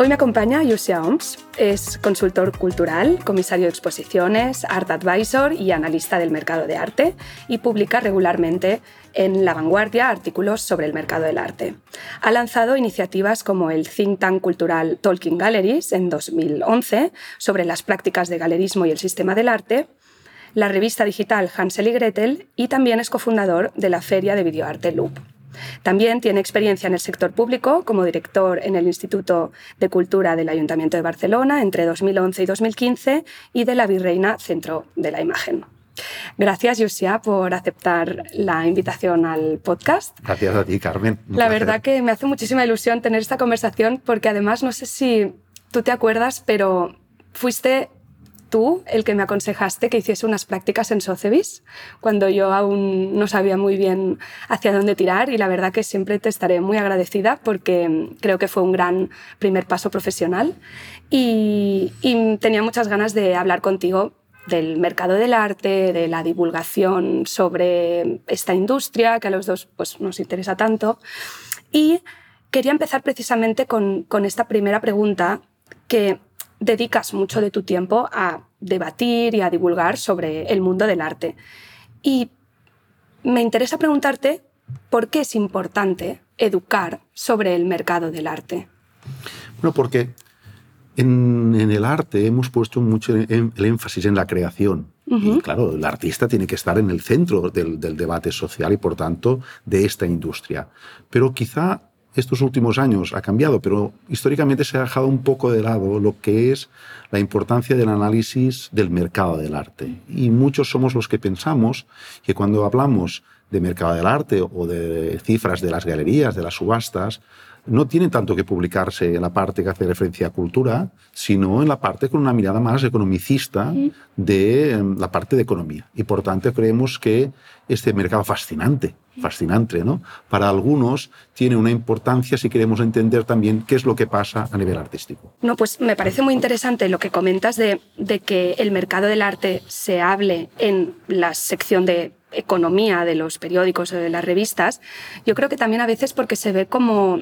Hoy me acompaña Yusia Oms. Es consultor cultural, comisario de exposiciones, art advisor y analista del mercado de arte y publica regularmente en La Vanguardia artículos sobre el mercado del arte. Ha lanzado iniciativas como el think tank cultural Talking Galleries en 2011 sobre las prácticas de galerismo y el sistema del arte, la revista digital Hansel y Gretel y también es cofundador de la feria de videoarte Loop. También tiene experiencia en el sector público como director en el Instituto de Cultura del Ayuntamiento de Barcelona entre 2011 y 2015 y de la Virreina Centro de la Imagen. Gracias, Yusia, por aceptar la invitación al podcast. Gracias a ti, Carmen. la verdad que me hace muchísima ilusión tener esta conversación porque además no sé si tú te acuerdas, pero fuiste tú el que me aconsejaste que hiciese unas prácticas en Sotheby's cuando yo aún no sabía muy bien hacia dónde tirar y la verdad que siempre te estaré muy agradecida porque creo que fue un gran primer paso profesional y, tenía muchas ganas de hablar contigo del mercado del arte, de la divulgación sobre esta industria que a los dos pues, nos interesa tanto. Y quería empezar precisamente con esta primera pregunta que dedicas mucho de tu tiempo a debatir y a divulgar sobre el mundo del arte. Y me interesa preguntarte por qué es importante educar sobre el mercado del arte. Bueno, porque en, el arte hemos puesto mucho el énfasis en la creación. Y claro, el artista tiene que estar en el centro del, del, debate social y por tanto de esta industria. Pero quizá estos últimos años ha cambiado, pero históricamente se ha dejado un poco de lado lo que es la importancia del análisis del mercado del arte. Y muchos somos los que pensamos que cuando hablamos de mercado del arte o de cifras de las galerías, de las subastas, no tiene tanto que publicarse en la parte que hace referencia a cultura, sino en la parte con una mirada más economicista de em, la parte de economía. Y por tanto creemos que este mercado fascinante, fascinante, ¿no? Para algunos tiene una importancia si queremos entender también qué es lo que pasa a nivel artístico. No, pues me parece muy interesante lo que comentas de, de que el mercado del arte se hable en la sección de economía de los periódicos o de las revistas. Yo creo que también a veces porque se ve como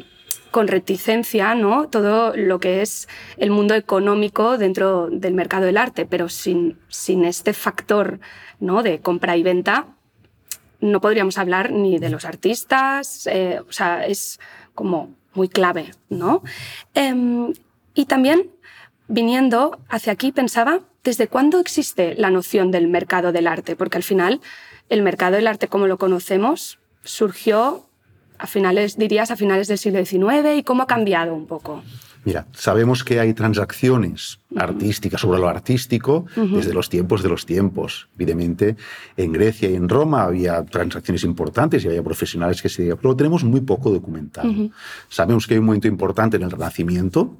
con reticencia ¿no? todo lo que es el mundo económico dentro del mercado del arte, pero sin, sin este factor ¿no? de compra y venta no podríamos hablar ni de los artistas, eh, o sea, es como muy clave, ¿no? Em, y también, viniendo hacia aquí, pensaba, ¿desde cuándo existe la noción del mercado del arte? Porque al final, el mercado del arte como lo conocemos surgió a finales, dirías, a finales del siglo XIX y cómo ha cambiado un poco. Mira, sabemos que hay transacciones artísticas sobre lo artístico desde los tiempos de los tiempos. Evidentemente, en Grecia y en Roma había transacciones importantes y había profesionales que se pero lo tenemos muy poco documentado. Sabemos que hay un momento importante en el Renacimiento,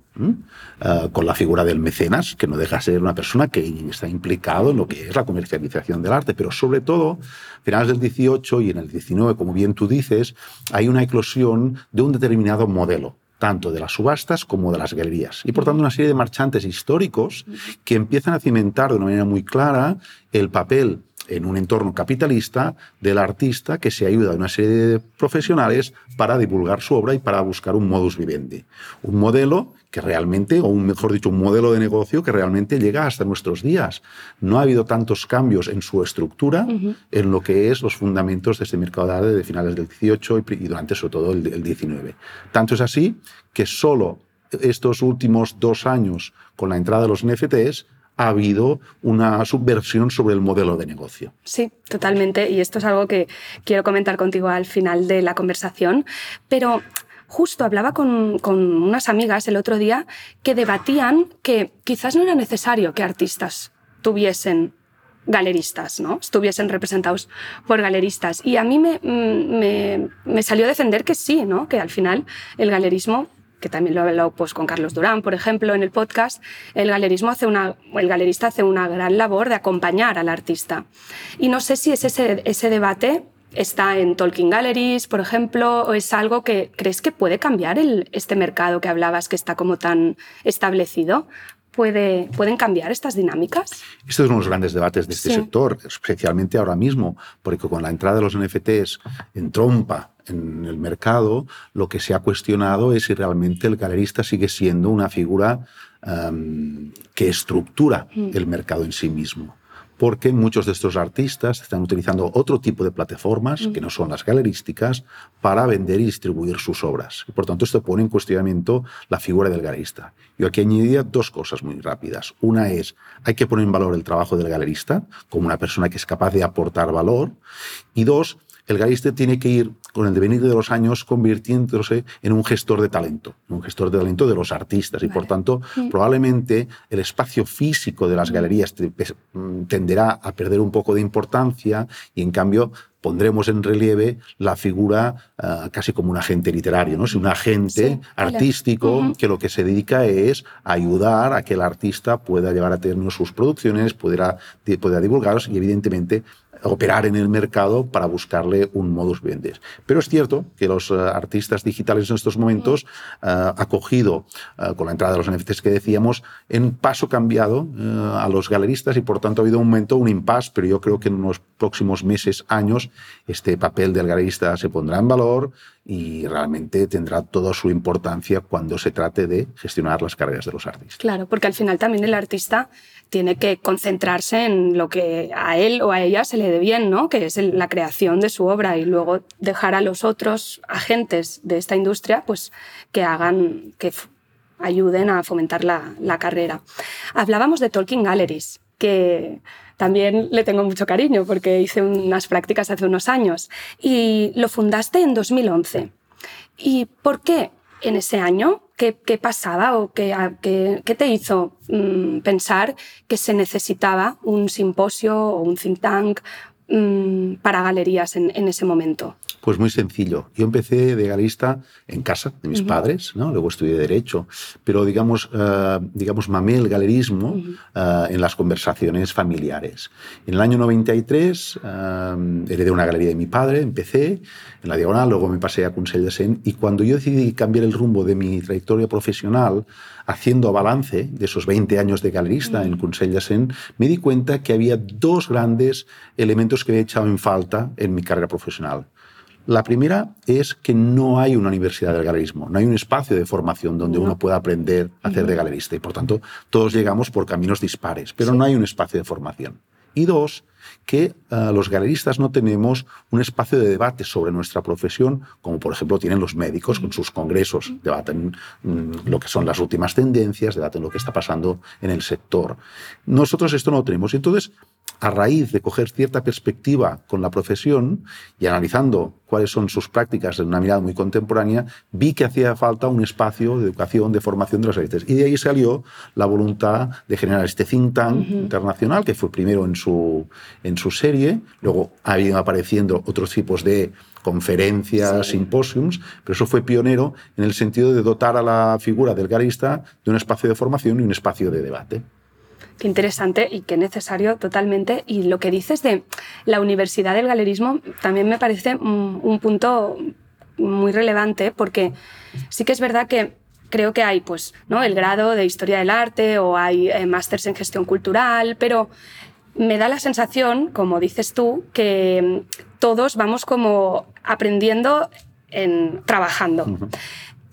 ah, con la figura del mecenas, que no deja de ser una persona que está implicado en lo que es la comercialización del arte, pero sobre todo, a finales del 18 y en el 19, como bien tú dices, hay una eclosión de un determinado modelo tanto de las subastas como de las galerías. Y por tanto una serie de marchantes históricos que empiezan a cimentar de una manera muy clara el papel en un entorno capitalista del artista que se ayuda a una serie de profesionales para divulgar su obra y para buscar un modus vivendi. Un modelo que realmente, o un, mejor dicho, un modelo de negocio que realmente llega hasta nuestros días. No ha habido tantos cambios en su estructura, en lo que es los fundamentos de este mercado de finales del 18 y durante sobre todo el, el 19. Tanto es así que solo estos últimos dos años, con la entrada de los NFTs, ha habido una subversión sobre el modelo de negocio. Sí, totalmente. Y esto es algo que quiero comentar contigo al final de la conversación. Pero justo hablaba con, unas amigas el otro día que debatían que quizás no era necesario que artistas tuviesen galeristas, ¿no? Estuviesen representados por galeristas. Y a mí me, me, me salió a defender que sí, ¿no? Que al final el galerismo que también lo he hablado pues, con Carlos Durán, por ejemplo, en el podcast, el galerismo hace una, el galerista hace una gran labor de acompañar al artista. Y no sé si es ese, ese debate está en Talking Galleries, por ejemplo, o es algo que crees que puede cambiar el, este mercado que hablabas que está como tan establecido. ¿Puede, ¿Pueden cambiar estas dinámicas? Este es uno de los grandes debates de este sector, especialmente ahora mismo, porque con la entrada de los NFTs en trompa en el mercado, lo que se ha cuestionado es si realmente el galerista sigue siendo una figura um, que estructura mm. el mercado en sí mismo porque muchos de estos artistas están utilizando otro tipo de plataformas, que no son las galerísticas, para vender y distribuir sus obras. Y por tanto, esto pone en cuestionamiento la figura del galerista. Yo aquí añadiría dos cosas muy rápidas. Una es, hay que poner en valor el trabajo del galerista como una persona que es capaz de aportar valor. Y dos, el galerista tiene que ir, con el devenir de los años, convirtiéndose en un gestor de talento, un gestor de talento de los artistas. Y por tanto, probablemente el espacio físico de las galerías mm, tenderá a perder un poco de importancia y en cambio pondremos en relieve la figura ah, casi como un agente literario, ¿no? Es un agente artístico que lo que se dedica es ayudar a que el artista pueda llevar a término sus producciones, pueda, pueda divulgarlos y evidentemente operar en el mercado para buscarle un modus vivendi. Pero es cierto que los eh, artistas digitales en estos momentos uh, ha cogido, eh, con la entrada de los NFTs que decíamos, en paso cambiado a los galeristas y por tanto ha habido un momento, un impasse, pero yo creo que en los próximos meses, años, este papel del galerista se pondrá en valor y realmente tendrá toda su importancia cuando se trate de gestionar las carreras de los artistas. Claro, porque al final también el artista tiene que concentrarse en lo que a él o a ella se le dé bien, ¿no? que es la creación de su obra y luego dejar a los otros agentes de esta industria pues, que hagan, que ayuden a fomentar la, carrera. Hablábamos de Talking Galleries, que también le tengo mucho cariño porque hice unas prácticas hace unos años y lo fundaste en 2011. ¿Y por qué en ese año? ¿Qué, pasaba o qué, qué, te hizo mm, pensar que se necesitaba un simposio o un think tank mm, para galerías en, ese momento? Pues muy sencillo. Yo empecé de galerista en casa de mis padres, ¿no? luego estudié Derecho, pero digamos, uh, digamos mamé el galerismo uh, en las conversaciones familiares. En el año 93 uh, heredé una galería de mi padre, empecé en la Diagonal, luego me pasé a Consell de Sen, y cuando yo decidí cambiar el rumbo de mi trayectoria profesional, haciendo balance de esos 20 años de galerista en Consell de Sen, me di cuenta que había dos grandes elementos que he echado en falta en mi carrera profesional. La primera es que no hay una universidad del galerismo, no hay un espacio de formación donde uno pueda aprender a hacer de galerista y por tanto todos llegamos por caminos dispares, pero no hay un espacio de formación. Y dos, que uh, los galeristas no tenemos un espacio de debate sobre nuestra profesión, como por ejemplo tienen los médicos con sus congresos, debaten mm, lo que son las últimas tendencias, debaten lo que está pasando en el sector. Nosotros esto no lo tenemos. Entonces a raíz de coger cierta perspectiva con la profesión y analizando cuáles son sus prácticas en una mirada muy contemporánea, vi que hacía falta un espacio de educación, de formación de los élites. Y de ahí salió la voluntad de generar este think tank internacional, que fue primero en su, en su serie, luego ha ido apareciendo otros tipos de conferencias, simposiums, pero eso fue pionero en el sentido de dotar a la figura del garista de un espacio de formación y un espacio de debate. Qué interesante y qué necesario totalmente. Y lo que dices de la Universidad del Galerismo también me parece un, punto muy relevante porque sí que es verdad que creo que hay pues, ¿no? el grado de historia del arte o hay eh, másters en gestión cultural, pero me da la sensación, como dices tú, que todos vamos como aprendiendo en trabajando.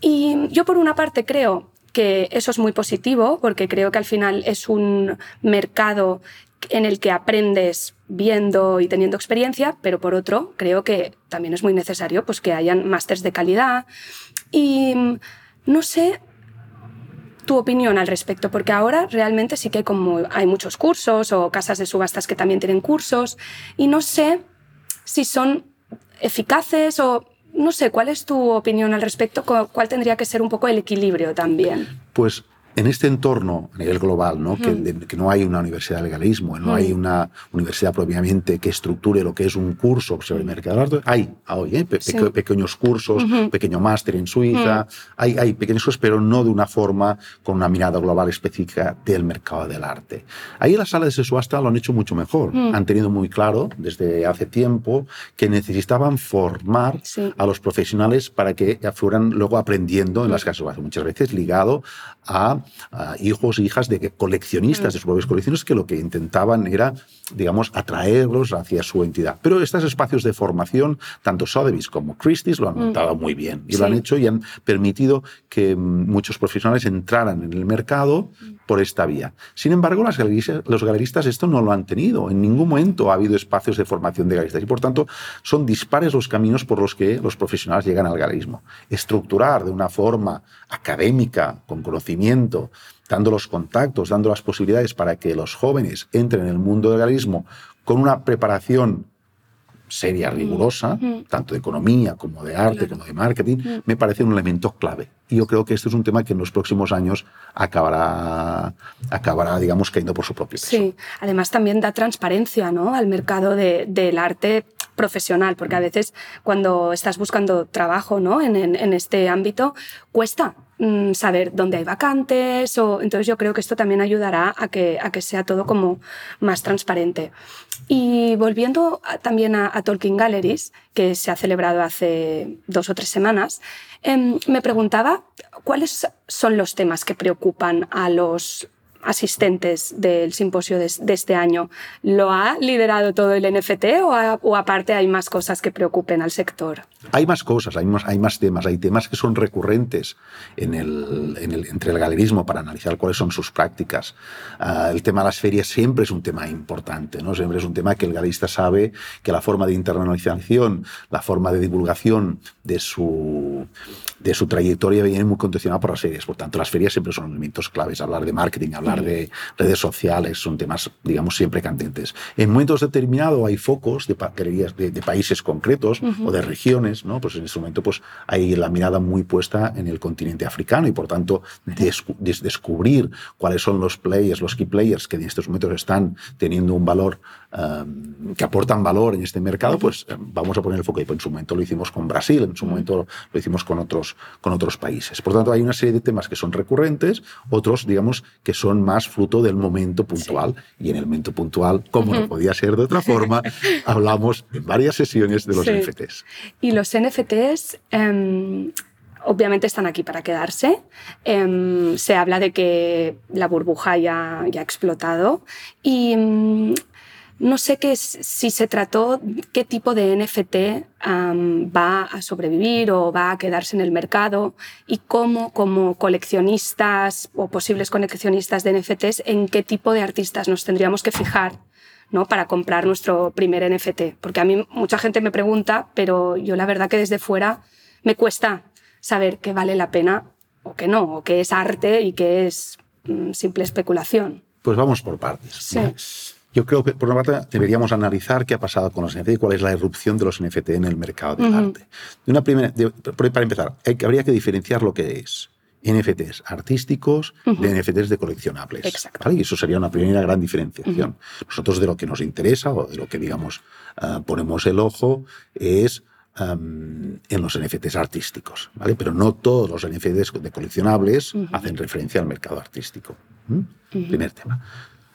Y yo por una parte creo que eso es muy positivo porque creo que al final es un mercado en el que aprendes viendo y teniendo experiencia, pero por otro, creo que también es muy necesario pues, que hayan másters de calidad. Y no sé tu opinión al respecto, porque ahora realmente sí que como hay muchos cursos o casas de subastas que también tienen cursos, y no sé si son eficaces o no sé, ¿cuál es tu opinión al respecto? ¿Cuál tendría que ser un poco el equilibrio también? Pues en este entorno a nivel global, ¿no? Que, que, no hay una universidad de legalismo, no hay una universidad propiamente que estructure lo que es un curso sobre el mercado del arte, hay hoy ¿eh? pequeños cursos, pequeño máster en Suiza, hay, hay pequeños cursos, pero no de una forma con una mirada global específica del mercado del arte. Ahí las salas de subasta lo han hecho mucho mejor. Han tenido muy claro desde hace tiempo que necesitaban formar a los profesionales para que fueran luego aprendiendo en las casas de muchas veces ligado a hijos e hijas de coleccionistas, de sus propios coleccionistas, que lo que intentaban era, digamos, atraerlos hacia su entidad. Pero estos espacios de formación, tanto Sotheby's como Christie's lo han mm. montado muy bien y lo han hecho y han permitido que muchos profesionales entraran en el mercado por esta vía. Sin embargo, las los galeristas esto no lo han tenido. En ningún momento ha habido espacios de formación de galeristas y, por tanto, son dispares los caminos por los que los profesionales llegan al galerismo. Estructurar de una forma académica, con conocimiento, dando los contactos, dando las posibilidades para que los jóvenes entren en el mundo del galerismo con una preparación seria, rigurosa, tanto de economía como de arte, como de marketing, me parece un elemento clave. Y yo creo que esto es un tema que en los próximos años acabará, acabará digamos, cayendo por su propio peso. Sí, además también da transparencia ¿no? al mercado del arte profesional, porque a veces cuando estás buscando trabajo ¿no? en, en este ámbito, cuesta Mm, saber dónde hay vacantes. O, entonces yo creo que esto también ayudará a que, a que sea todo como más transparente. Y volviendo también a, Tolkien Galleries, que se ha celebrado hace dos o tres semanas, em, me preguntaba cuáles son los temas que preocupan a los asistentes del simposio de, este año. ¿Lo ha liderado todo el NFT o, aparte hay más cosas que preocupen al sector? Hay más cosas, hay más, hay más temas. Hay temas que son recurrentes en el, entre el galerismo para analizar cuáles son sus prácticas. Ah, el tema de las ferias siempre es un tema importante, ¿no? siempre es un tema que el galerista sabe que la forma de internacionalización, la forma de divulgación de su, de su trayectoria viene muy condicionada por las ferias. Por tanto, las ferias siempre son elementos claves. Hablar de marketing, hablar de redes sociales, son temas, digamos, siempre candentes. En momentos determinados hay focos de, de, de países concretos o de regiones, ¿no? Pues en este momento pues, hay la mirada muy puesta en el continente africano y, por tanto, descubrir cuáles son los players, los key players que en estos momentos están teniendo un valor, um, que aportan valor en este mercado, pues eh, vamos a poner el foco. Y pues, en su momento lo hicimos con Brasil, en su momento lo hicimos con otros, con otros países. Por tanto, hay una serie de temas que son recurrentes, otros, digamos, que son más fruto del momento puntual. Y en el momento puntual, como no podía ser de otra forma, hablamos en varias sesiones de los NFTs. Y los NFTs... Em, obviamente están aquí para quedarse. Em, se habla de que la burbuja ya, ya ha explotado y em, no sé qué, si se trató qué tipo de NFT va a sobrevivir o va a quedarse en el mercado y cómo como coleccionistas o posibles coleccionistas de NFTs, en qué tipo de artistas nos tendríamos que fijar ¿no? para comprar nuestro primer NFT. Porque a mí mucha gente me pregunta, pero yo la verdad que desde fuera me cuesta saber qué vale la pena o qué no, o qué es arte y qué es mm, simple especulación. Pues vamos por partes. Sí. Yo creo que por una parte deberíamos analizar qué ha pasado con los NFT y cuál es la erupción de los NFT en el mercado del arte. De una primera, para empezar, habría que diferenciar lo que es NFTs artísticos de NFTs de coleccionables. Exacto. Y eso sería una primera gran diferenciación. Nosotros de lo que nos interesa o de lo que, digamos, ah, ponemos el ojo es en los NFTs artísticos, ¿vale? Pero no todos los NFTs de coleccionables hacen referencia al mercado artístico. Primer tema.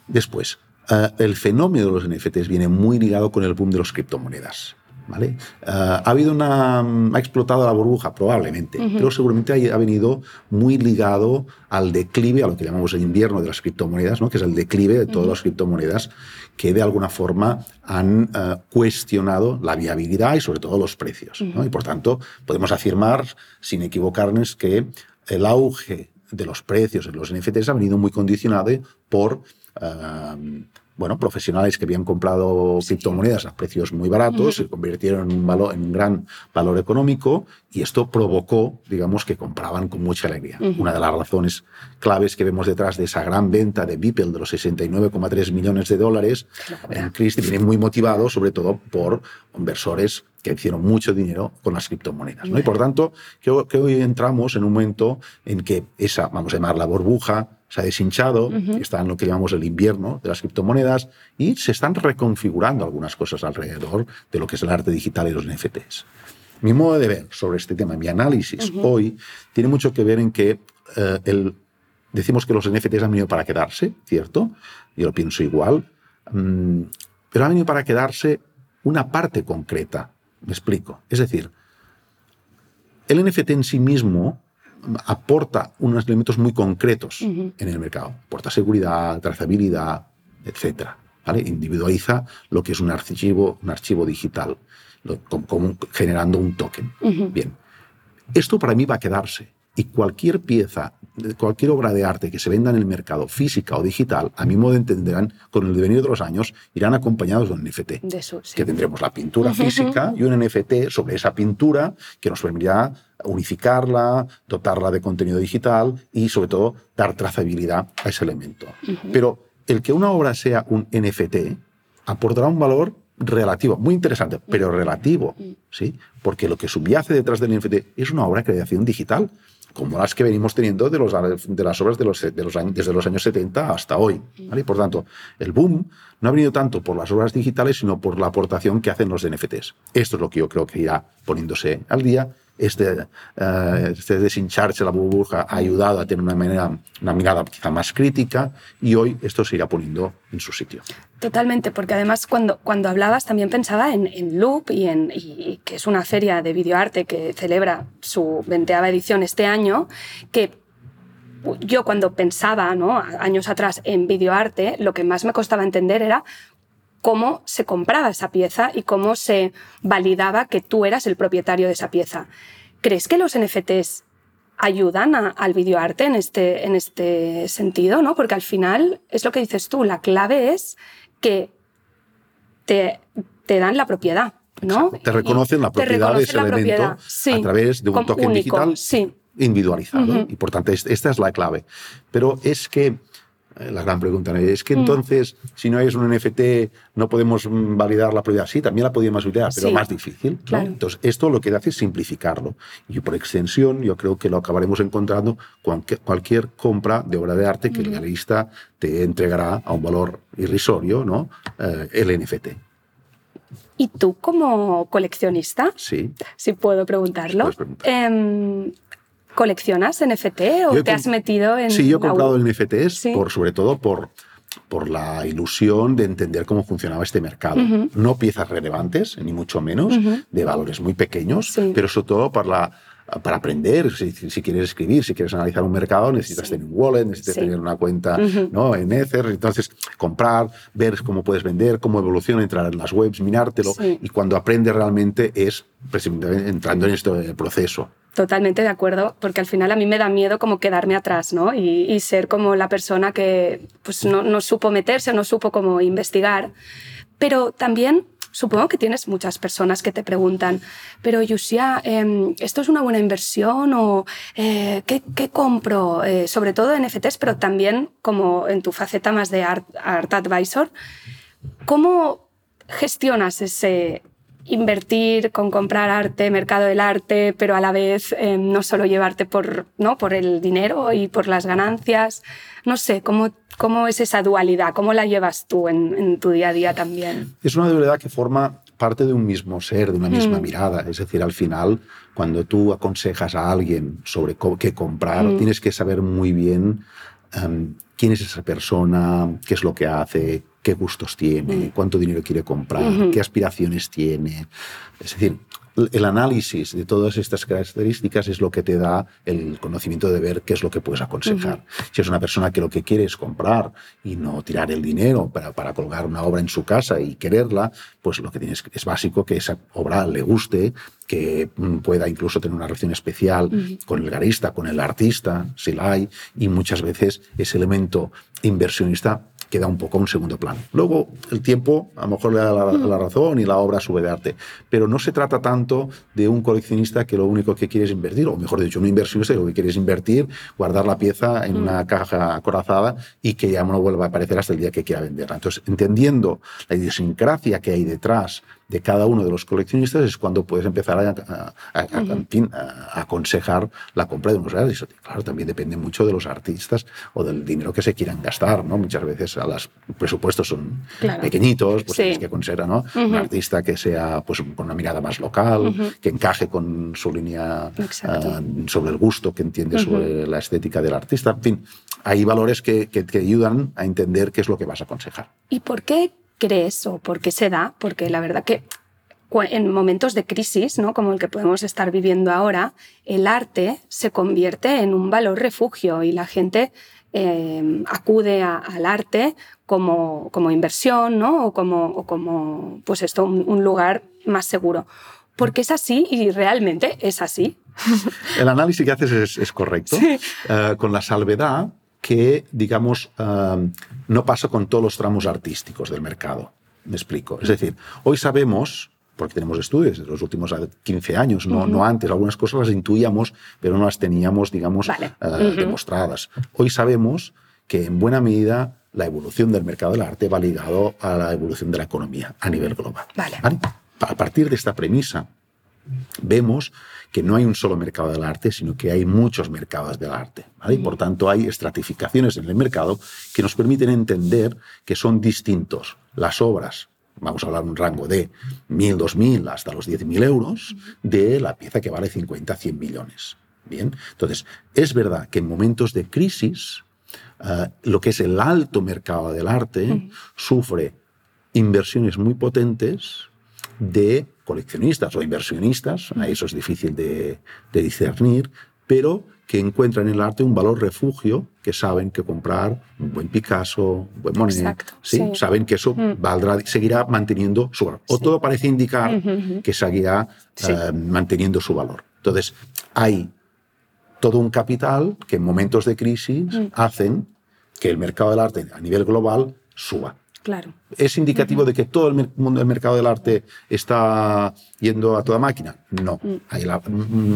Después, eh, el fenómeno de los NFTs viene muy ligado con el boom de las criptomonedas. ¿Vale? Eh, ha habido una. ha explotado la burbuja, probablemente, pero seguramente ha, venido muy ligado al declive, a lo que llamamos el invierno de las criptomonedas, ¿no? que es el declive de todas las criptomonedas que de alguna forma han eh, cuestionado la viabilidad y sobre todo los precios. Y por tanto, podemos afirmar, sin equivocarnos, que el auge de los precios en los NFTs ha venido muy condicionado por bueno, profesionales que habían comprado criptomonedas a precios muy baratos, se convirtieron en un, valor, en un gran valor económico y esto provocó, digamos, que compraban con mucha alegría. Una de las razones claves que vemos detrás de esa gran venta de Beeple de los 69,3 millones de dólares en Christie viene muy motivado sobre todo por inversores que hicieron mucho dinero con las criptomonedas. ¿no? Y por tanto, que, hoy entramos en un momento en que esa, vamos a llamarla burbuja, se ha deshinchado, está en lo que llamamos el invierno de las criptomonedas y se están reconfigurando algunas cosas alrededor de lo que es el arte digital y los NFTs. Mi modo de ver sobre este tema, mi análisis hoy, tiene mucho que ver en que eh, el, decimos que los NFTs han venido para quedarse, ¿cierto? Yo lo pienso igual, mm, pero han venido para quedarse una parte concreta. Me explico. Es decir, el NFT en sí mismo aporta unos elementos muy concretos en el mercado. Aporta seguridad, trazabilidad, etc. ¿vale? Individualiza lo que es un archivo, un archivo digital, como, generando un token. Bien. Esto para mí va a quedarse. Y cualquier pieza, cualquier obra de arte que se venda en el mercado, física o digital, a mi modo de entender, con el devenir de los años, irán acompañados de un NFT. Que tendremos la pintura física y un NFT sobre esa pintura que nos permitirá unificarla, dotarla de contenido digital y, sobre todo, dar trazabilidad a ese elemento. Pero el que una obra sea un NFT aportará un valor relativo, muy interesante, pero relativo, ¿sí? Porque lo que subyace detrás del NFT es una obra de creación digital como las que venimos teniendo de, los, de las obras de los, desde los años 70 hasta hoy. ¿vale? Por tanto, el boom no ha venido tanto por las obras digitales, sino por la aportación que hacen los NFTs. Esto es lo que yo creo que irá poniéndose al día este, uh, este deshincharse la burbuja ha ayudado a tener una, manera, una mirada quizá más crítica y hoy esto se irá poniendo en su sitio. Totalmente, porque además cuando, cuando hablabas también pensaba en, en Loop y, en, y que es una feria de videoarte que celebra su veinteava edición este año, que yo cuando pensaba, ¿no? años atrás, en videoarte, lo que más me costaba entender era cómo se compraba esa pieza y cómo se validaba que tú eras el propietario de esa pieza. ¿Crees que los NFTs ayudan al videoarte en este, en este sentido? ¿no? Porque al final es lo que dices tú, la clave es que te, te dan la propiedad. ¿no? te reconocen la propiedad de ese elemento a través de un token digital individualizado. Y por tanto, esta es la clave. Pero es que eh, la gran pregunta. Es que mm. entonces, si no es un NFT, no podemos validar la propiedad. Sí, también la podíamos validar, pero más difícil. Entonces, esto lo que hace es simplificarlo. Y por extensión, yo creo que lo acabaremos encontrando con cualquier compra de obra de arte que el galerista te entregará a un valor irrisorio, ¿no? Eh, el NFT. ¿Y tú como coleccionista? Sí. Si puedo preguntarlo. Em, ¿Coleccionas NFT o te has metido en.? Sí, yo he comprado NFTs, por, sobre todo por, por la ilusión de entender cómo funcionaba este mercado. No piezas relevantes, ni mucho menos, de valores muy pequeños, pero sobre todo para la para aprender, si, quieres escribir, si quieres analizar un mercado, necesitas tener un wallet, necesitas tener una cuenta ¿no? en Ether, entonces comprar, ver cómo puedes vender, cómo evoluciona, entrar en las webs, minártelo, y cuando aprendes realmente es entrando en este proceso. Totalmente de acuerdo, porque al final a mí me da miedo como quedarme atrás, ¿no? Y, ser como la persona que pues, no, no supo meterse, no supo cómo investigar. Pero también supongo que tienes muchas personas que te preguntan, pero Yusia, em, ¿esto es una buena inversión o eh, ¿qué, ¿qué, compro? Eh, sobre todo en NFTs, pero también como en tu faceta más de art, art advisor. ¿Cómo gestionas ese, invertir con comprar arte, mercado del arte, pero a la vez eh, no solo llevarte por, ¿no? por el dinero y por las ganancias. No sé, ¿cómo, cómo es esa dualidad? ¿Cómo la llevas tú en, tu día a día también? Es una dualidad que forma parte de un mismo ser, de una misma mm. mirada. Es decir, al final, cuando tú aconsejas a alguien sobre qué comprar, mm. tienes que saber muy bien em, quién es esa persona, qué es lo que hace, qué gustos tiene, mm. cuánto dinero quiere comprar, qué aspiraciones tiene. Es decir, el análisis de todas estas características es lo que te da el conocimiento de ver qué es lo que puedes aconsejar. Si es una persona que lo que quiere es comprar y no tirar el dinero para, para colgar una obra en su casa y quererla, pues lo que tienes es básico que esa obra le guste, que mm, pueda incluso tener una relación especial con el garista, con el artista, si la hay, y muchas veces ese elemento inversionista queda un poco un segundo plano. Luego, el tiempo a lo mejor le da la, razón y la obra sube de arte, pero no se trata tanto de un coleccionista que lo único que quiere es invertir, o mejor dicho, un inversionista que lo que quiere es invertir, guardar la pieza en una caja acorazada y que ya no vuelva a aparecer hasta el día que quiera venderla. Entonces, entendiendo la idiosincrasia que hay detrás de cada uno de los coleccionistas es cuando puedes empezar a, a, aconsejar la compra de unos reales. Claro, también depende mucho de los artistas o del dinero que se quieran gastar, ¿no? Muchas veces los presupuestos son pequeñitos, pues tienes que aconsejar, ¿no? Un artista que sea pues con una mirada más local, que encaje con su línea ah, sobre el gusto que entiende sobre la estética del artista. En fin, hay valores que, que te ayudan a entender qué es lo que vas a aconsejar. ¿Y por qué crees o por qué se da? Porque la verdad que en momentos de crisis, ¿no? como el que podemos estar viviendo ahora, el arte se convierte en un valor refugio y la gente eh, acude al arte como, como inversión ¿no? o como, como pues esto, un, lugar más seguro. Porque es así y realmente es así. El análisis que haces es, correcto, eh, con la salvedad que, digamos, eh, no pasa con todos los tramos artísticos del mercado. Me explico. Es decir, hoy sabemos porque tenemos estudios de los últimos 15 años, no, no antes. Algunas cosas las intuíamos, pero no las teníamos, digamos, eh, demostradas. Hoy sabemos que en buena medida la evolución del mercado del arte va ligado a la evolución de la economía a nivel global. A partir de esta premisa, vemos que no hay un solo mercado del arte, sino que hay muchos mercados del arte. Y por tanto hay estratificaciones en el mercado que nos permiten entender que son distintos las obras vamos a hablar de un rango de 1.000, 2.000 hasta los 10.000 euros, de la pieza que vale 50, 100 millones. Bien, entonces, es verdad que en momentos de crisis, eh, lo que es el alto mercado del arte sufre inversiones muy potentes de coleccionistas o inversionistas, a eso es difícil de, de discernir, pero que encuentran en el arte un valor refugio, que saben que comprar un buen Picasso, un buen Monet, ¿sí? saben que eso mm. valdrá, seguirá manteniendo su valor. O todo parece indicar que seguirá eh, manteniendo su valor. Entonces, hay todo un capital que en momentos de crisis mm. hacen que el mercado del arte a nivel global suba. Claro. ¿Es indicativo de que todo el mundo del mercado del arte está yendo a toda máquina? No. Mm. la,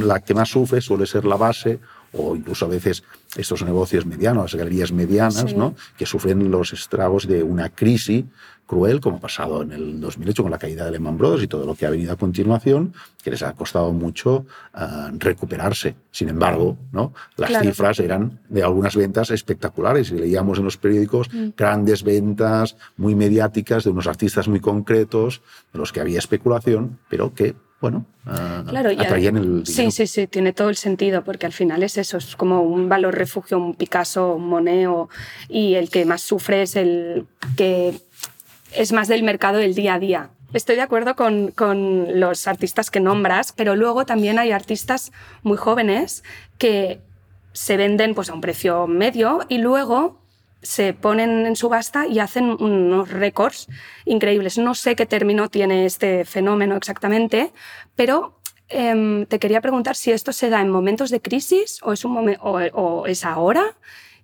la, que más sufre suele ser la base o incluso a veces estos negocios medianos, las galerías medianas, ¿no? que sufren los estragos de una crisis cruel, como ha pasado en el 2008 con la caída de Lehman Brothers y todo lo que ha venido a continuación, que les ha costado mucho ah, recuperarse. Sin embargo, ¿no? las cifras eran de algunas ventas espectaculares y leíamos en los periódicos mm. grandes ventas muy mediáticas de unos artistas muy concretos, de los que había especulación, pero que bueno, uh, claro, atraían el Sí, sí, sí, tiene todo el sentido, porque al final es eso, es como un valor refugio, un Picasso, un Monet, y el que más sufre es el que es más del mercado del día a día. Estoy de acuerdo con, con los artistas que nombras, pero luego también hay artistas muy jóvenes que se venden pues, a un precio medio y luego se ponen en subasta y hacen unos récords increíbles. No sé qué término tiene este fenómeno exactamente, pero em, te quería preguntar si esto se da en momentos de crisis o es, un o, es ahora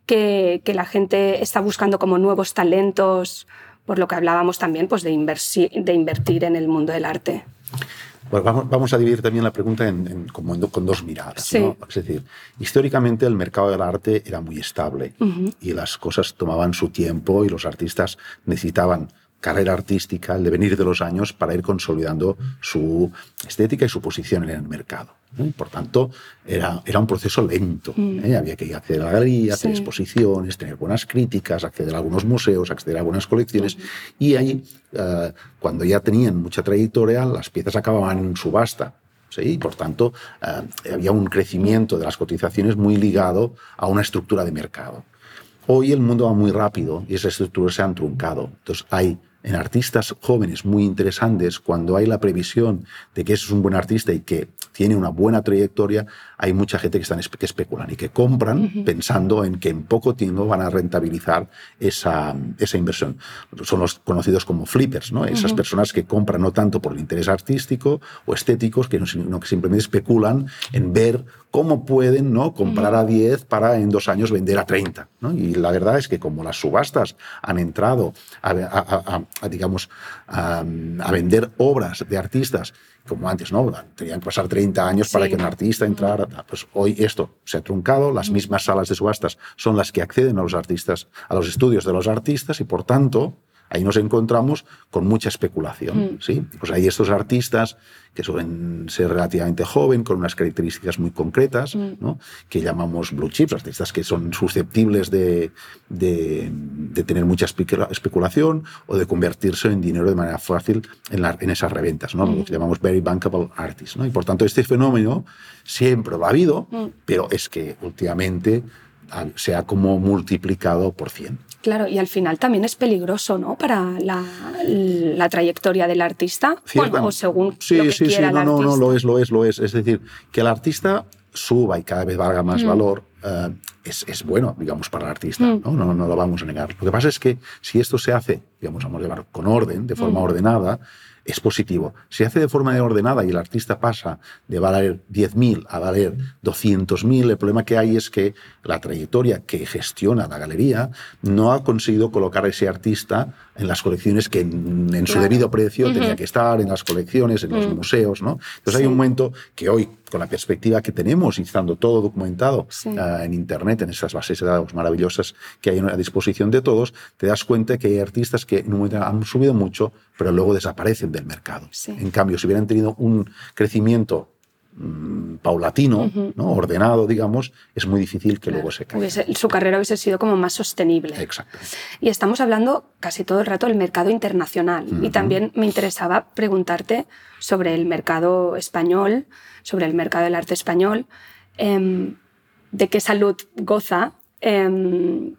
que, la gente está buscando como nuevos talentos, por lo que hablábamos también pues, de, de invertir en el mundo del arte. Pues vamos, a dividir también la pregunta en, como con dos miradas. Es decir, históricamente el mercado del arte era muy estable y las cosas tomaban su tiempo y los artistas necesitaban carrera artística, el devenir de los años para ir consolidando su estética y su posición en el mercado. Por tanto, era, era un proceso lento. Mm. ¿eh? Había que acceder a la galería, hacer exposiciones, tener buenas críticas, acceder a algunos museos, acceder a algunas colecciones. Y ahí, eh, cuando ya tenían mucha trayectoria, las piezas acababan en subasta. ¿sí? Por tanto, eh, había un crecimiento de las cotizaciones muy ligado a una estructura de mercado. Hoy el mundo va muy rápido y esas estructuras se han truncado. Entonces hay en artistas jóvenes muy interesantes, cuando hay la previsión de que es un buen artista y que tiene una buena trayectoria, hay mucha gente que, están, que especulan y que compran pensando en que en poco tiempo van a rentabilizar esa, esa inversión. Son los conocidos como flippers, ¿no? esas personas que compran no tanto por el interés artístico o estéticos, que sino que simplemente especulan en ver cómo pueden ¿no? comprar a 10 para en dos años vender a 30. Y la verdad es que como las subastas han entrado a, digamos, a, vender obras de artistas como antes, ¿no? Tenían que pasar 30 años para que un artista entrara. Pues hoy esto se ha truncado, las mismas salas de subastas son las que acceden a los artistas, a los estudios de los artistas y por tanto ahí nos encontramos con mucha especulación. Mm. ¿sí? Pues hay estos artistas que suelen ser relativamente joven, con unas características muy concretas, Mm. ¿no? que llamamos blue chips, artistas que son susceptibles de, de- de tener mucha especula- especulación o de convertirse en dinero de manera fácil en, la- en esas reventas, ¿no? lo que llamamos very bankable artists. ¿no? Y por tanto, este fenómeno siempre lo ha habido, Mm. pero es que últimamente se ha como multiplicado por 100. Claro, y al final también es peligroso, ¿no? Para la, la trayectoria del artista. Bueno, o según sí, lo que sí, quiera sí, no, el no, no, lo es, lo es, lo es. Es decir, que el artista suba y cada vez valga más Mm. valor eh, es, es bueno, digamos, para el artista. Mm. ¿no? No, no lo vamos a negar. Lo que pasa es que si esto se hace, digamos, vamos a llamar con orden, de forma Mm. ordenada, es positivo. Si se hace de forma ordenada y el artista pasa de valer 10.000 a valer 200.000, el problema que hay es que la trayectoria que gestiona la galería no ha conseguido colocar a ese artista en las colecciones que en, en su Claro. debido precio tenía que estar, en las colecciones, en los Mm. museos. ¿no? Entonces hay un momento que hoy, con la perspectiva que tenemos y estando todo documentado Sí. ah, en Internet, en esas bases de datos maravillosas que hay a disposición de todos, te das cuenta que hay artistas que en un momento han subido mucho, pero luego desaparecen del mercado. Sí. En cambio, si hubieran tenido un crecimiento mm, paulatino. ¿no? ordenado, digamos, es muy difícil que Claro. luego se caiga. Hubiese- su carrera hubiese sido como más sostenible. Exacto. Y estamos hablando casi todo el rato del mercado internacional. Y también me interesaba preguntarte sobre el mercado español, sobre el mercado del arte español, em, de qué salud goza, em,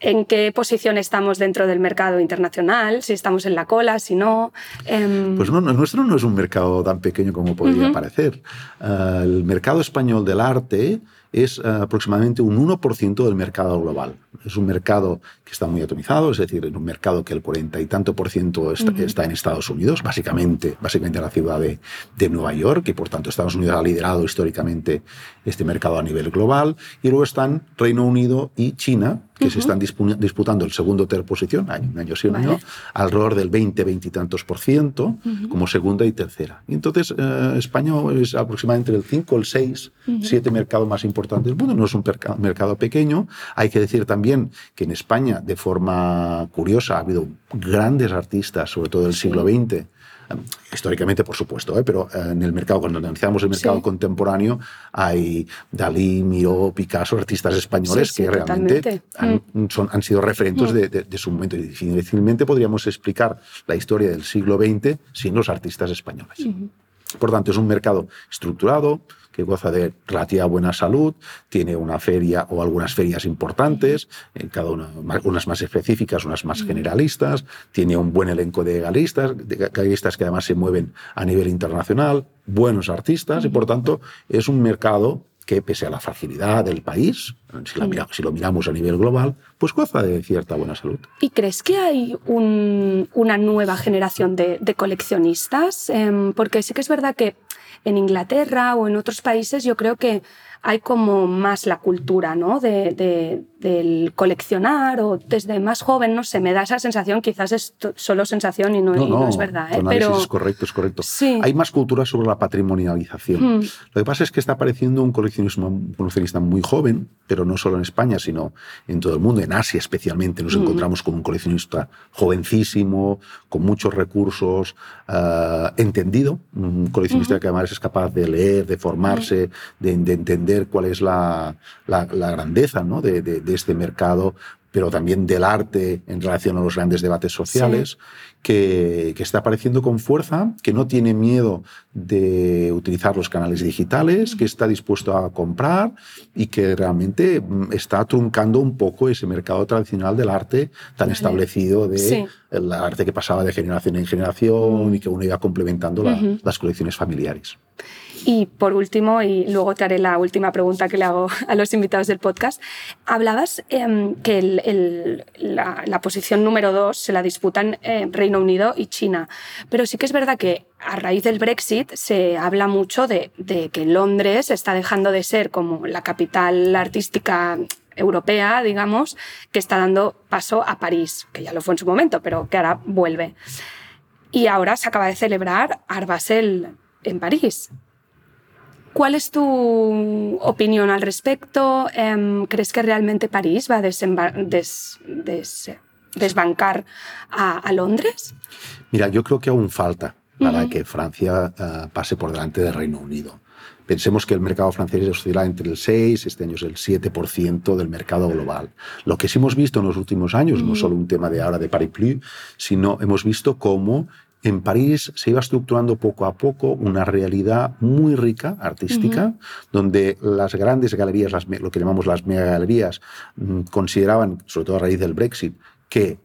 en qué posición estamos dentro del mercado internacional, si estamos en la cola, si no. em, Pues no, el nuestro no es un mercado tan pequeño como podría Ujú. parecer. Ah, el mercado español del arte es ah, aproximadamente un 1% del mercado global. Es un mercado que está muy atomizado, es decir, es un mercado que el 40 y tanto por ciento está, Ujú. está en Estados Unidos, básicamente, básicamente en la ciudad de, de Nueva York, y por tanto Estados Unidos ha liderado históricamente este mercado a nivel global. Y luego están Reino Unido y China, que se están dispu- disputando el segundo o tercer posición, año, un año sí, un año, alrededor del 20, 20 y tantos por ciento, como segunda y tercera. Y entonces eh, España es aproximadamente el 5, el 6, Ujú. 7 mercados más importantes del mundo. No es un mercado pequeño. Hay que decir también que en España, de forma curiosa, ha habido grandes artistas, sobre todo del siglo XX, históricamente por supuesto, ¿eh? pero eh, en el mercado, cuando analizamos el mercado Sí. contemporáneo, hay Dalí, Miró, Picasso, artistas españoles Sí, sí, que realmente totalmente. han, son- han sido referentes Mm. de, de- de su momento. Y difícilmente podríamos explicar la historia del siglo XX sin los artistas españoles. Por tanto, es un mercado estructurado que goza de relativa buena salud, tiene una feria o algunas ferias importantes, en cada una, unas más específicas, unas más generalistas, tiene un buen elenco de galeristas, de galeristas que además se mueven a nivel internacional, buenos artistas, y por tanto es un mercado que pese a la fragilidad del país, si, la mira- si lo miramos a nivel global, pues goza de cierta buena salud. ¿Y crees que hay un- una nueva generación de, de coleccionistas? Em, porque sí que es verdad que en Inglaterra o en otros países yo creo que hay como más la cultura ¿no? de, de- del coleccionar o desde más joven, no sé, me da esa sensación, quizás es solo sensación y no, y no es verdad, ¿eh? pero es correcto, es correcto. Sí. Hay más cultura sobre la patrimonialización. Mm. Lo que pasa es que está apareciendo un coleccionismo, un coleccionista muy joven, pero no solo en España, sino en todo el mundo. En Asia especialmente nos Mm. encontramos con un coleccionista jovencísimo, con muchos recursos, ah, entendido, un coleccionista que además es capaz de leer, de formarse, de, de entender cuál es la, la- la grandeza ¿no? de, de- de este mercado pero también del arte en relación a los grandes debates sociales, que, que está apareciendo con fuerza, que no tiene miedo de utilizar los canales digitales, que está dispuesto a comprar y que realmente mm, está truncando un poco ese mercado tradicional del arte tan Vale. establecido de Sí. el arte que pasaba de generación en generación y que uno iba complementando la- Ujú. las colecciones familiares. Y por último, y luego te haré la última pregunta que le hago a los invitados del podcast, hablabas em, que el- el- la, la posición número dos se la disputan eh, Reino Unido y China, pero sí que es verdad que a raíz del Brexit se habla mucho de, de que Londres está dejando de ser como la capital artística europea, digamos, que está dando paso a París, que ya lo fue en su momento, pero que ahora vuelve. Y ahora se acaba de celebrar Art Basel en París. ¿Cuál es tu opinión al respecto? Em, ¿Crees que realmente París va a des- des- desbancar a, Londres? Mira, yo creo que aún falta para que Francia eh, pase por delante del Reino Unido. Pensemos que el mercado francés oscila entre el 6, este año es el 7% del mercado global. Lo que sí hemos visto en los últimos años, no solo un tema de ahora de Paris Plus, sino hemos visto cómo en París se iba estructurando poco a poco una realidad muy rica, artística, donde las grandes galerías, lo que llamamos las megagalerías, mm, consideraban, sobre todo a raíz del Brexit, que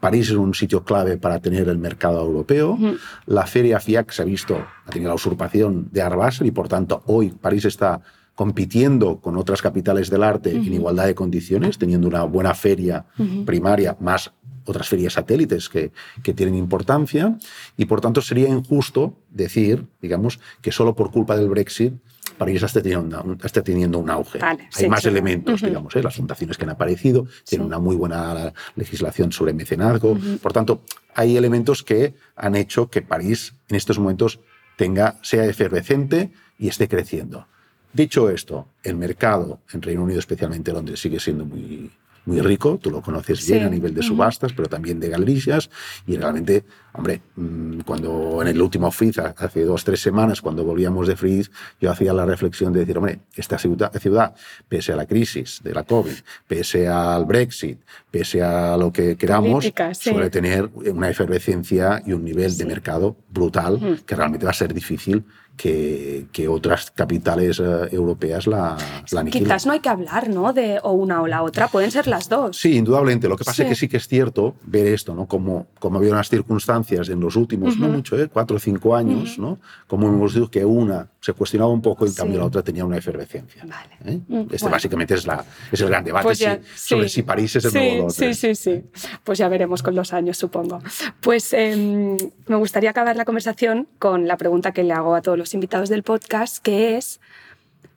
París es un sitio clave para tener el mercado europeo. La feria FIAC se ha visto, ha tenido la usurpación de Art y por tanto hoy París está compitiendo con otras capitales del arte en igualdad de condiciones, teniendo una buena feria primaria más otras ferias satélites que, que, tienen importancia y por tanto sería injusto decir, digamos, que solo por culpa del Brexit París está teniendo, está teniendo un auge. Hay más elementos, digamos, ¿eh? las fundaciones que han aparecido, tienen una muy buena legislación sobre mecenazgo. Por tanto, hay elementos que han hecho que París en estos momentos tenga, sea efervescente y esté creciendo. Dicho esto, el mercado en Reino Unido, especialmente Londres, sigue siendo muy, muy rico, tú lo conoces bien a nivel de subastas, pero también de galerías, y realmente, hombre, mm, cuando en el último Frizz, hace dos, tres semanas, cuando volvíamos de Frizz, yo hacía la reflexión de decir, hombre, esta ciudad, ciudad, pese a la crisis de la COVID, pese al Brexit, pese a lo que queramos, suele tener una efervescencia y un nivel de mercado brutal que realmente va a ser difícil que, otras capitales eh, europeas la, la. Quizás no hay que hablar ¿no? de o una o la otra, pueden ser las dos. Sí, indudablemente. Lo que pasa es que sí que es cierto ver esto, ¿no? como, como había unas circunstancias en los últimos, no mucho, ¿eh? cuatro o cinco años, ¿no? como hemos dicho que una se cuestionaba un poco y en cambio la otra tenía una efervescencia. ¿eh? Mm, este básicamente es, la, es el gran debate pues sobre si París es el nuevo Londres. Sí, sí, sí. Pues ya veremos con los años, supongo. Pues em, me gustaría acabar la conversación con la pregunta que le hago a todos los invitados del podcast, que es,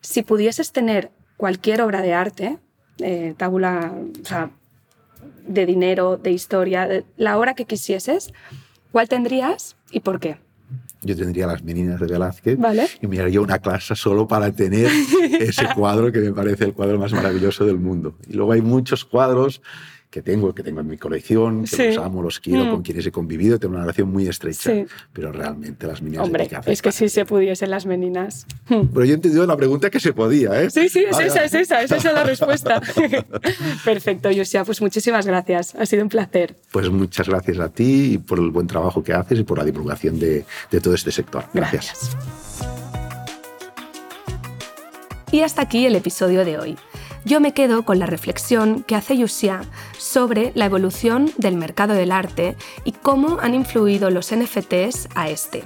si pudieses tener cualquier obra de arte, eh, tabula, o sea, de dinero, de historia, la obra que quisieses, ¿cuál tendrías y por qué? Yo tendría las meninas de Velázquez y miraría una clase solo para tener ese cuadro que me parece el cuadro más maravilloso del mundo. Y luego hay muchos cuadros que tengo, que tengo en mi colección, que los amo, los quiero, con mm. quienes he convivido, tengo una relación muy estrecha. Pero realmente las meninas Hombre, es que si se pudiesen las meninas. Pero yo he entendido la pregunta que se podía, ¿eh? Sí, sí, es esa, es esa, es esa la respuesta. Perfecto, Josia, pues muchísimas gracias. Ha sido un placer. Pues muchas gracias a ti por el buen trabajo que haces y por la divulgación de, de todo este sector. gracias. Y hasta aquí el episodio de hoy yo me quedo con la reflexión que hace Yusia sobre la evolución del mercado del arte y cómo han influido los NFTs a este.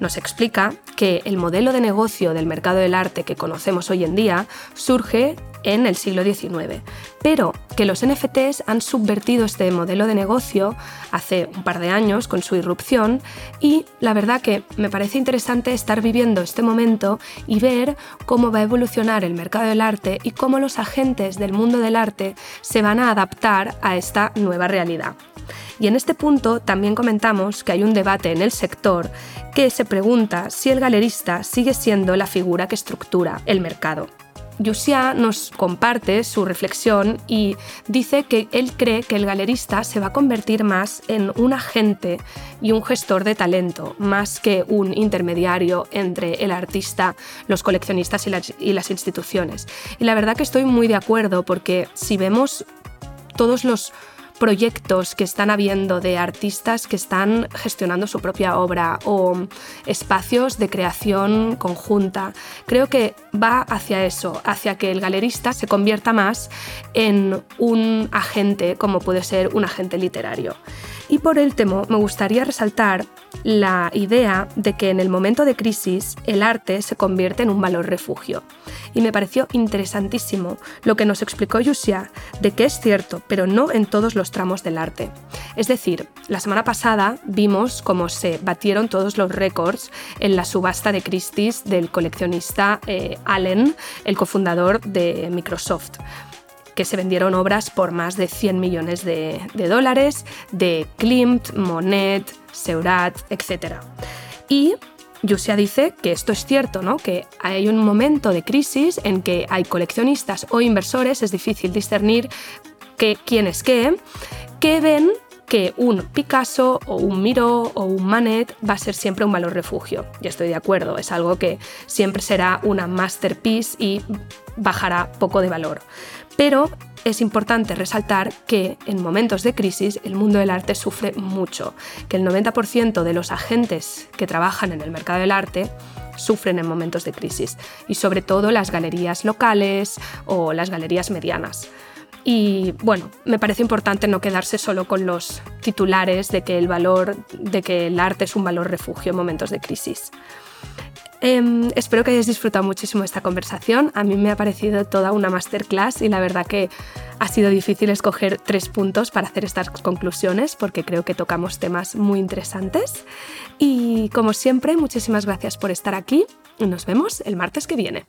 Nos explica que el modelo de negocio del mercado del arte que conocemos hoy en día surge en el siglo XIX, pero que los NFTs han subvertido este modelo de negocio hace un par de años con su irrupción y la verdad que me parece interesante estar viviendo este momento y ver cómo va a evolucionar el mercado del arte y cómo los agentes del mundo del arte se van a adaptar a esta nueva realidad. Y en este punto también comentamos que hay un debate en el sector que se pregunta si el galerista sigue siendo la figura que estructura el mercado. Yusia nos comparte su reflexión y dice que él cree que el galerista se va a convertir más en un agente y un gestor de talento, más que un intermediario entre el artista, los coleccionistas y las, y las instituciones. Y la verdad que estoy muy de acuerdo porque si vemos todos los proyectos que están habiendo de artistas que están gestionando su propia obra o espacios de creación conjunta. Creo que va hacia eso, hacia que el galerista se convierta más en un agente, como puede ser un agente literario. Y por último, me gustaría resaltar la idea de que en el momento de crisis el arte se convierte en un valor refugio. Y me pareció interesantísimo lo que nos explicó Yusia de que es cierto, pero no en todos los tramos del arte. Es decir, la semana pasada vimos cómo se batieron todos los récords en la subasta de Christie's del coleccionista eh, Allen, el cofundador de Microsoft que se vendieron obras por más de 100 millones de, dólares de Klimt, Monet, Seurat, etc. Y Yusia dice que esto es cierto, ¿no? que hay un momento de crisis en que hay coleccionistas o inversores, es difícil discernir qué, quién es qué, que ven que un Picasso o un Miró o un Manet va a ser siempre un valor refugio. Y estoy de acuerdo, es algo que siempre será una masterpiece y bajará poco de valor. Pero es importante resaltar que en momentos de crisis el mundo del arte sufre mucho, que el 90% de los agentes que trabajan en el mercado del arte sufren en momentos de crisis, y sobre todo las galerías locales o las galerías medianas. Y bueno, me parece importante no quedarse solo con los titulares de que el valor, de que el arte es un valor refugio en momentos de crisis. Em, espero que hayáis disfrutado muchísimo esta conversación. A mí me ha parecido toda una masterclass y la verdad que ha sido difícil escoger tres puntos para hacer estas conclusiones porque creo que tocamos temas muy interesantes. Y como siempre, muchísimas gracias por estar aquí nos vemos el martes que viene.